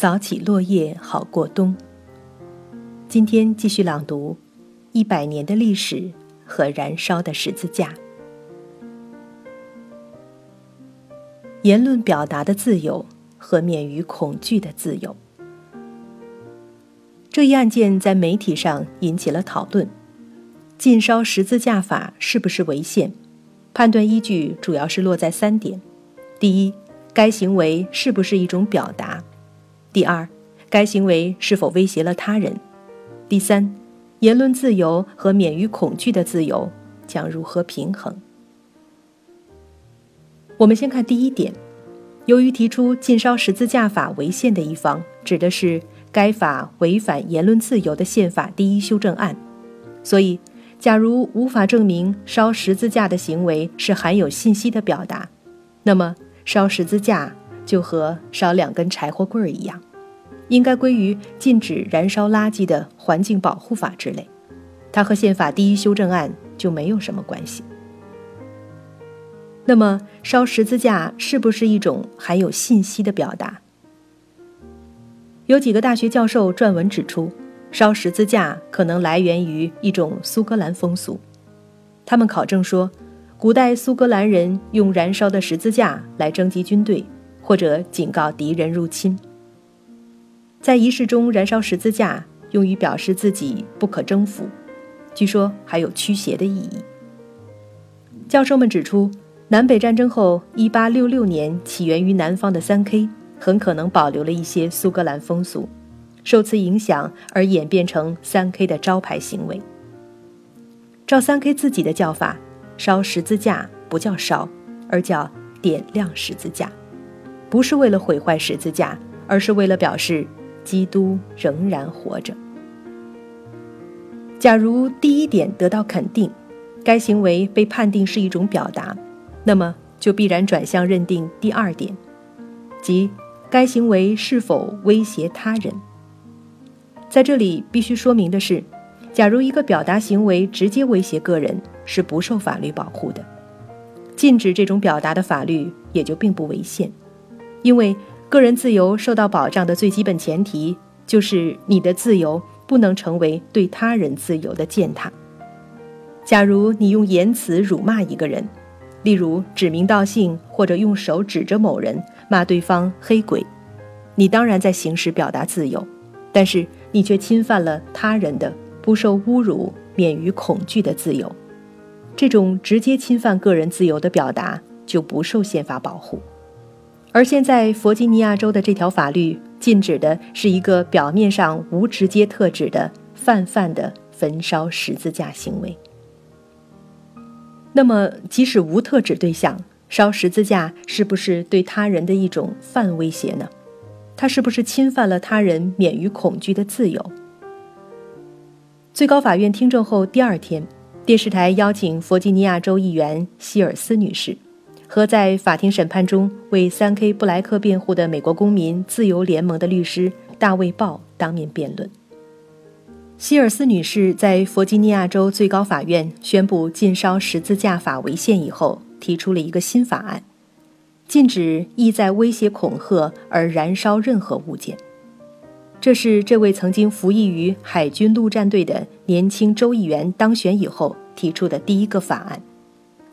扫起落叶好过冬。今天继续朗读《一百年的历史和燃烧的十字架》。言论表达的自由和免于恐惧的自由。这一案件在媒体上引起了讨论。禁烧十字架法是不是违宪？判断依据主要是落在三点：第一，该行为是不是一种表达；第二，该行为是否威胁了他人；第三，言论自由和免于恐惧的自由将如何平衡？我们先看第一点，由于提出禁烧十字架法违宪的一方指的是该法违反言论自由的宪法第一修正案，所以。假如无法证明烧十字架的行为是含有信息的表达，那么烧十字架就和烧两根柴火棍儿一样，应该归于禁止燃烧垃圾的环境保护法之类，它和宪法第一修正案就没有什么关系。那么烧十字架是不是一种含有信息的表达？有几个大学教授撰文指出。烧十字架可能来源于一种苏格兰风俗。他们考证说，古代苏格兰人用燃烧的十字架来征集军队，或者警告敌人入侵。在仪式中燃烧十字架，用于表示自己不可征服，据说还有驱邪的意义。教授们指出，南北战争后，1866年起源于南方的三 K 很可能保留了一些苏格兰风俗。受此影响而演变成三 K 的招牌行为。照三 K 自己的叫法，烧十字架不叫烧，而叫点亮十字架，不是为了毁坏十字架，而是为了表示基督仍然活着。假如第一点得到肯定，该行为被判定是一种表达，那么就必然转向认定第二点，即该行为是否威胁他人。在这里必须说明的是，假如一个表达行为直接威胁个人，是不受法律保护的。禁止这种表达的法律也就并不违宪，因为个人自由受到保障的最基本前提就是你的自由不能成为对他人自由的践踏。假如你用言辞辱骂一个人，例如指名道姓或者用手指着某人骂对方黑鬼，你当然在行使表达自由，但是。你却侵犯了他人的不受侮辱、免于恐惧的自由，这种直接侵犯个人自由的表达就不受宪法保护。而现在弗吉尼亚州的这条法律禁止的是一个表面上无直接特指的泛泛的焚烧十字架行为。那么，即使无特指对象，烧十字架是不是对他人的一种泛威胁呢？他是不是侵犯了他人免于恐惧的自由？最高法院听证后第二天，电视台邀请弗吉尼亚州议员希尔斯女士和在法庭审判中为三 K 布莱克辩护的美国公民自由联盟的律师大卫鲍当面辩论。希尔斯女士在弗吉尼亚州最高法院宣布禁烧十字架法违宪以后，提出了一个新法案。禁止意在威胁恐吓而燃烧任何物件。这是这位曾经服役于海军陆战队的年轻州议员当选以后提出的第一个法案。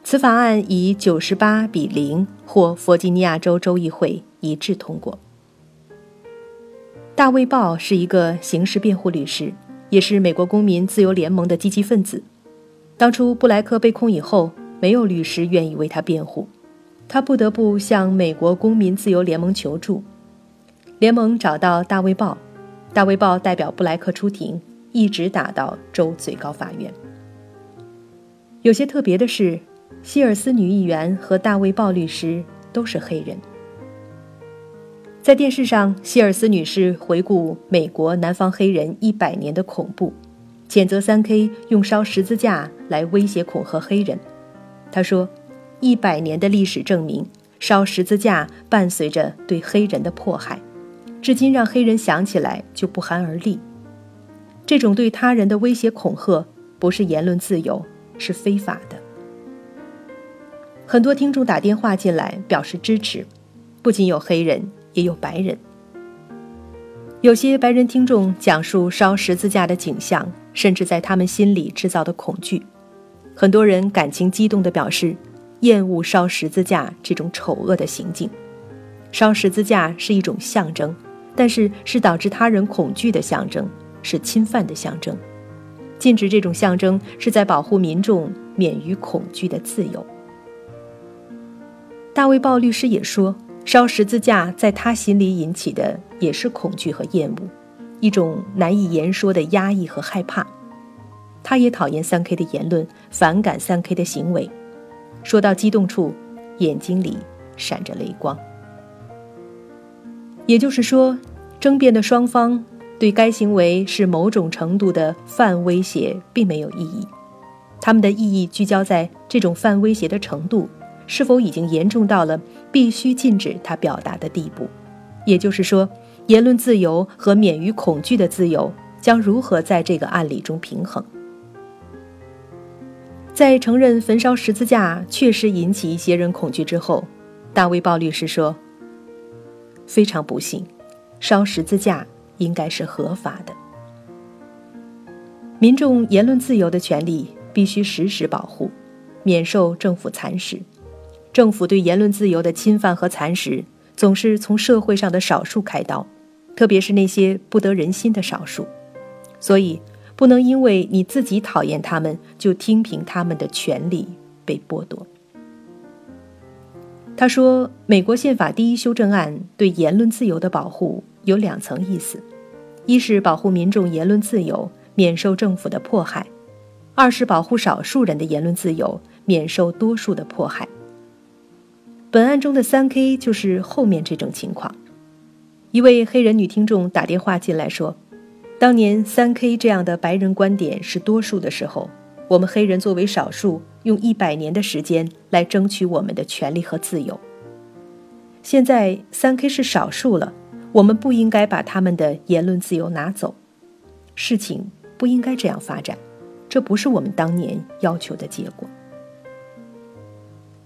此法案以九十八比零获弗吉尼亚州州议会一致通过。大卫·鲍是一个刑事辩护律师，也是美国公民自由联盟的积极分子。当初布莱克被控以后，没有律师愿意为他辩护。他不得不向美国公民自由联盟求助，联盟找到大卫鲍，大卫鲍代表布莱克出庭，一直打到州最高法院。有些特别的是，希尔斯女议员和大卫鲍律师都是黑人。在电视上，希尔斯女士回顾美国南方黑人一百年的恐怖，谴责三 K 用烧十字架来威胁恐吓黑人。她说。一百年的历史证明，烧十字架伴随着对黑人的迫害，至今让黑人想起来就不寒而栗。这种对他人的威胁恐吓，不是言论自由，是非法的。很多听众打电话进来表示支持，不仅有黑人，也有白人。有些白人听众讲述烧十字架的景象，甚至在他们心里制造的恐惧。很多人感情激动地表示，厌恶烧十字架这种丑恶的行径。烧十字架是一种象征，但是是导致他人恐惧的象征，是侵犯的象征。禁止这种象征，是在保护民众免于恐惧的自由。大卫鲍律师也说。烧十字架在他心里引起的也是恐惧和厌恶，一种难以言说的压抑和害怕。他也讨厌三 K 的言论，反感三 K 的行为。说到激动处，眼睛里闪着泪光。也就是说，争辩的双方对该行为是某种程度的泛威胁并没有异议，他们的意义聚焦在这种泛威胁的程度。是否已经严重到了必须禁止他表达的地步？也就是说，言论自由和免于恐惧的自由将如何在这个案例中平衡？在承认焚烧十字架确实引起一些人恐惧之后，大卫鲍律师说：“非常不幸，烧十字架应该是合法的。民众言论自由的权利必须时时保护，免受政府蚕食。”政府对言论自由的侵犯和蚕食，总是从社会上的少数开刀，特别是那些不得人心的少数。所以，不能因为你自己讨厌他们，就听凭他们的权利被剥夺。他说：“美国宪法第一修正案对言论自由的保护有两层意思：一是保护民众言论自由免受政府的迫害；二是保护少数人的言论自由免受多数的迫害。”本案中的三 K 就是后面这种情况。一位黑人女听众打电话进来说：“当年三 K 这样的白人观点是多数的时候，我们黑人作为少数，用一百年的时间来争取我们的权利和自由。现在三 K 是少数了，我们不应该把他们的言论自由拿走。事情不应该这样发展，这不是我们当年要求的结果。”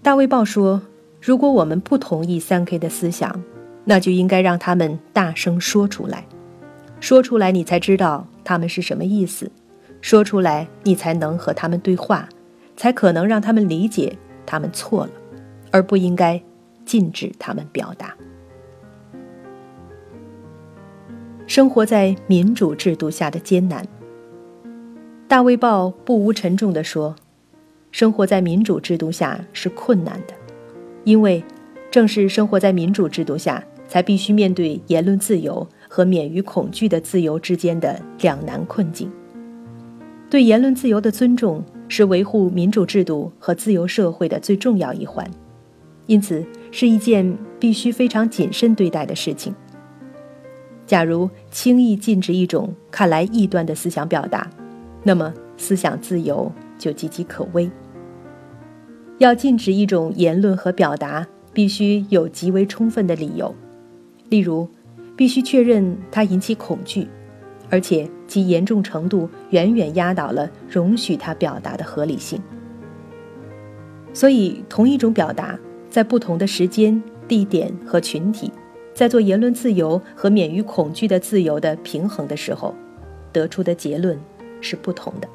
大卫报说。如果我们不同意三 K 的思想，那就应该让他们大声说出来，说出来你才知道他们是什么意思，说出来你才能和他们对话，才可能让他们理解他们错了，而不应该禁止他们表达。生活在民主制度下的艰难，大卫报不无沉重地说：“生活在民主制度下是困难的。”因为，正是生活在民主制度下，才必须面对言论自由和免于恐惧的自由之间的两难困境。对言论自由的尊重是维护民主制度和自由社会的最重要一环，因此是一件必须非常谨慎对待的事情。假如轻易禁止一种看来异端的思想表达，那么思想自由就岌岌可危。要禁止一种言论和表达，必须有极为充分的理由，例如，必须确认它引起恐惧，而且其严重程度远远压倒了容许它表达的合理性。所以，同一种表达，在不同的时间、地点和群体，在做言论自由和免于恐惧的自由的平衡的时候，得出的结论是不同的。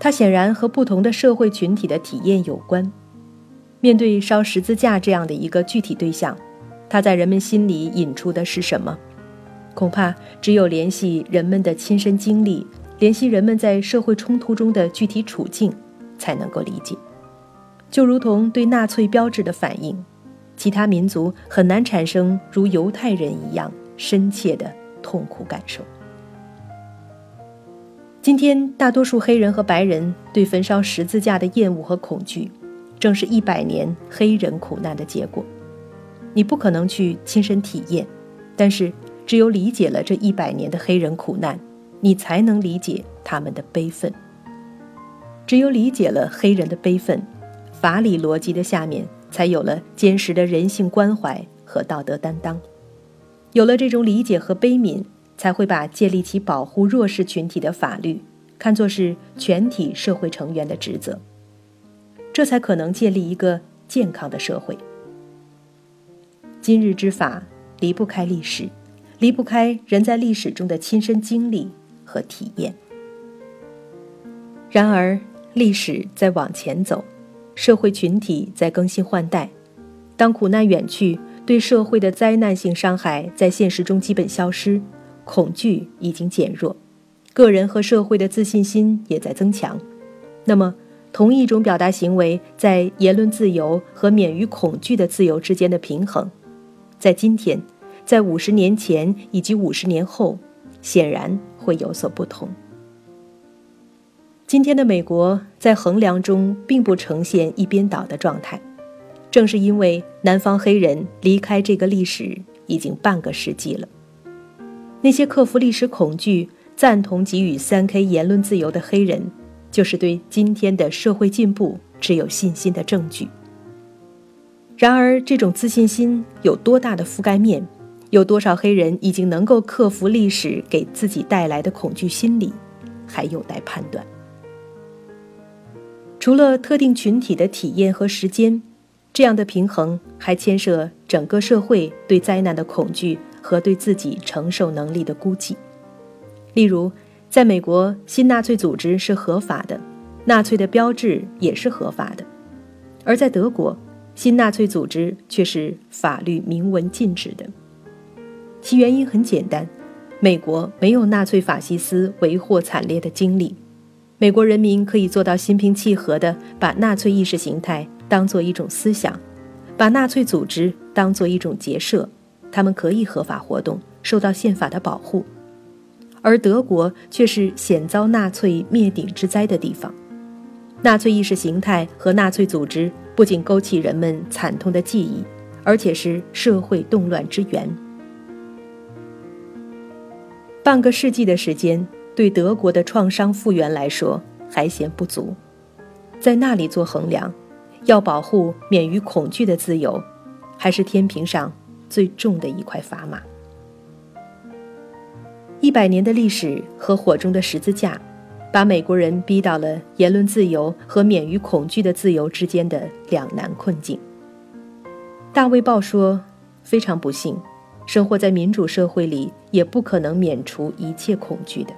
它显然和不同的社会群体的体验有关。面对烧十字架这样的一个具体对象，它在人们心里引出的是什么？恐怕只有联系人们的亲身经历，联系人们在社会冲突中的具体处境，才能够理解。就如同对纳粹标志的反应，其他民族很难产生如犹太人一样深切的痛苦感受。今天，大多数黑人和白人对焚烧十字架的厌恶和恐惧，正是一百年黑人苦难的结果。你不可能去亲身体验，但是只有理解了这一百年的黑人苦难，你才能理解他们的悲愤。只有理解了黑人的悲愤，法理逻辑的下面才有了坚实的人性关怀和道德担当。有了这种理解和悲悯。才会把建立起保护弱势群体的法律看作是全体社会成员的职责，这才可能建立一个健康的社会。今日之法离不开历史，离不开人在历史中的亲身经历和体验。然而，历史在往前走，社会群体在更新换代。当苦难远去，对社会的灾难性伤害在现实中基本消失，恐惧已经减弱，个人和社会的自信心也在增强。那么，同一种表达行为在言论自由和免于恐惧的自由之间的平衡，在今天，在五十年前以及五十年后，显然会有所不同。今天的美国在衡量中并不呈现一边倒的状态，正是因为南方黑人离开这个历史已经半个世纪了。那些克服历史恐惧、赞同给予三 K 言论自由的黑人，就是对今天的社会进步持有信心的证据。然而，这种自信心有多大的覆盖面，有多少黑人已经能够克服历史给自己带来的恐惧心理，还有待判断。除了特定群体的体验和时间，这样的平衡还牵涉整个社会对灾难的恐惧和对自己承受能力的估计。例如，在美国，新纳粹组织是合法的，纳粹的标志也是合法的；而在德国，新纳粹组织却是法律明文禁止的。其原因很简单：美国没有纳粹法西斯为祸惨烈的经历。美国人民可以做到心平气和地把纳粹意识形态当做一种思想，把纳粹组织当做一种结社，他们可以合法活动，受到宪法的保护。而德国却是险遭纳粹灭顶之灾的地方，纳粹意识形态和纳粹组织不仅勾起人们惨痛的记忆，而且是社会动乱之源。半个世纪的时间。对德国的创伤复原来说还嫌不足，在那里做衡量，要保护免于恐惧的自由，还是天平上最重的一块砝码。一百年的历史和火中的十字架，把美国人逼到了言论自由和免于恐惧的自由之间的两难困境。大卫报说：“非常不幸，生活在民主社会里，也不可能免除一切恐惧的。”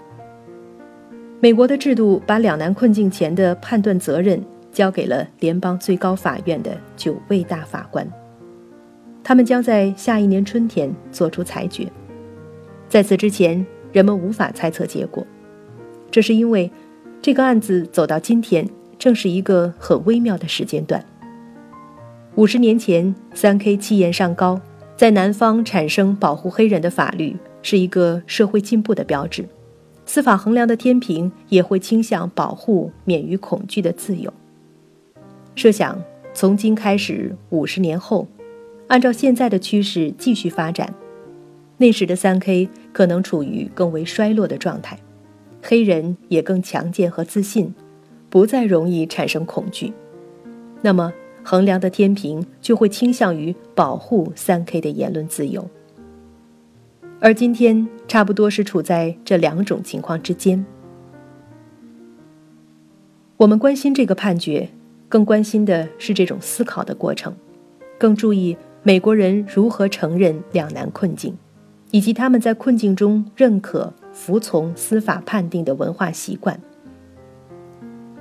美国的制度把两难困境前的判断责任交给了联邦最高法院的九位大法官，他们将在下一年春天作出裁决。在此之前，人们无法猜测结果，这是因为这个案子走到今天正是一个很微妙的时间段。五十年前，三 K 气焰上高，在南方产生保护黑人的法律是一个社会进步的标志。司法衡量的天平也会倾向保护免于恐惧的自由。设想从今开始五十年后，按照现在的趋势继续发展，那时的三 K 可能处于更为衰落的状态，黑人也更强健和自信，不再容易产生恐惧。那么衡量的天平就会倾向于保护三 K 的言论自由。而今天差不多是处在这两种情况之间。我们关心这个判决，更关心的是这种思考的过程，更注意美国人如何承认两难困境，以及他们在困境中认可、服从司法判定的文化习惯。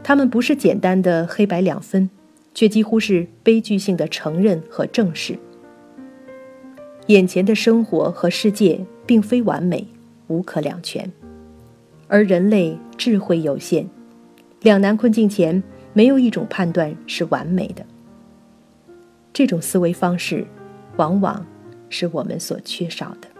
他们不是简单的黑白两分，却几乎是悲剧性的承认和正视。眼前的生活和世界并非完美，无可两全，而人类智慧有限，两难困境前没有一种判断是完美的。这种思维方式，往往是我们所缺少的。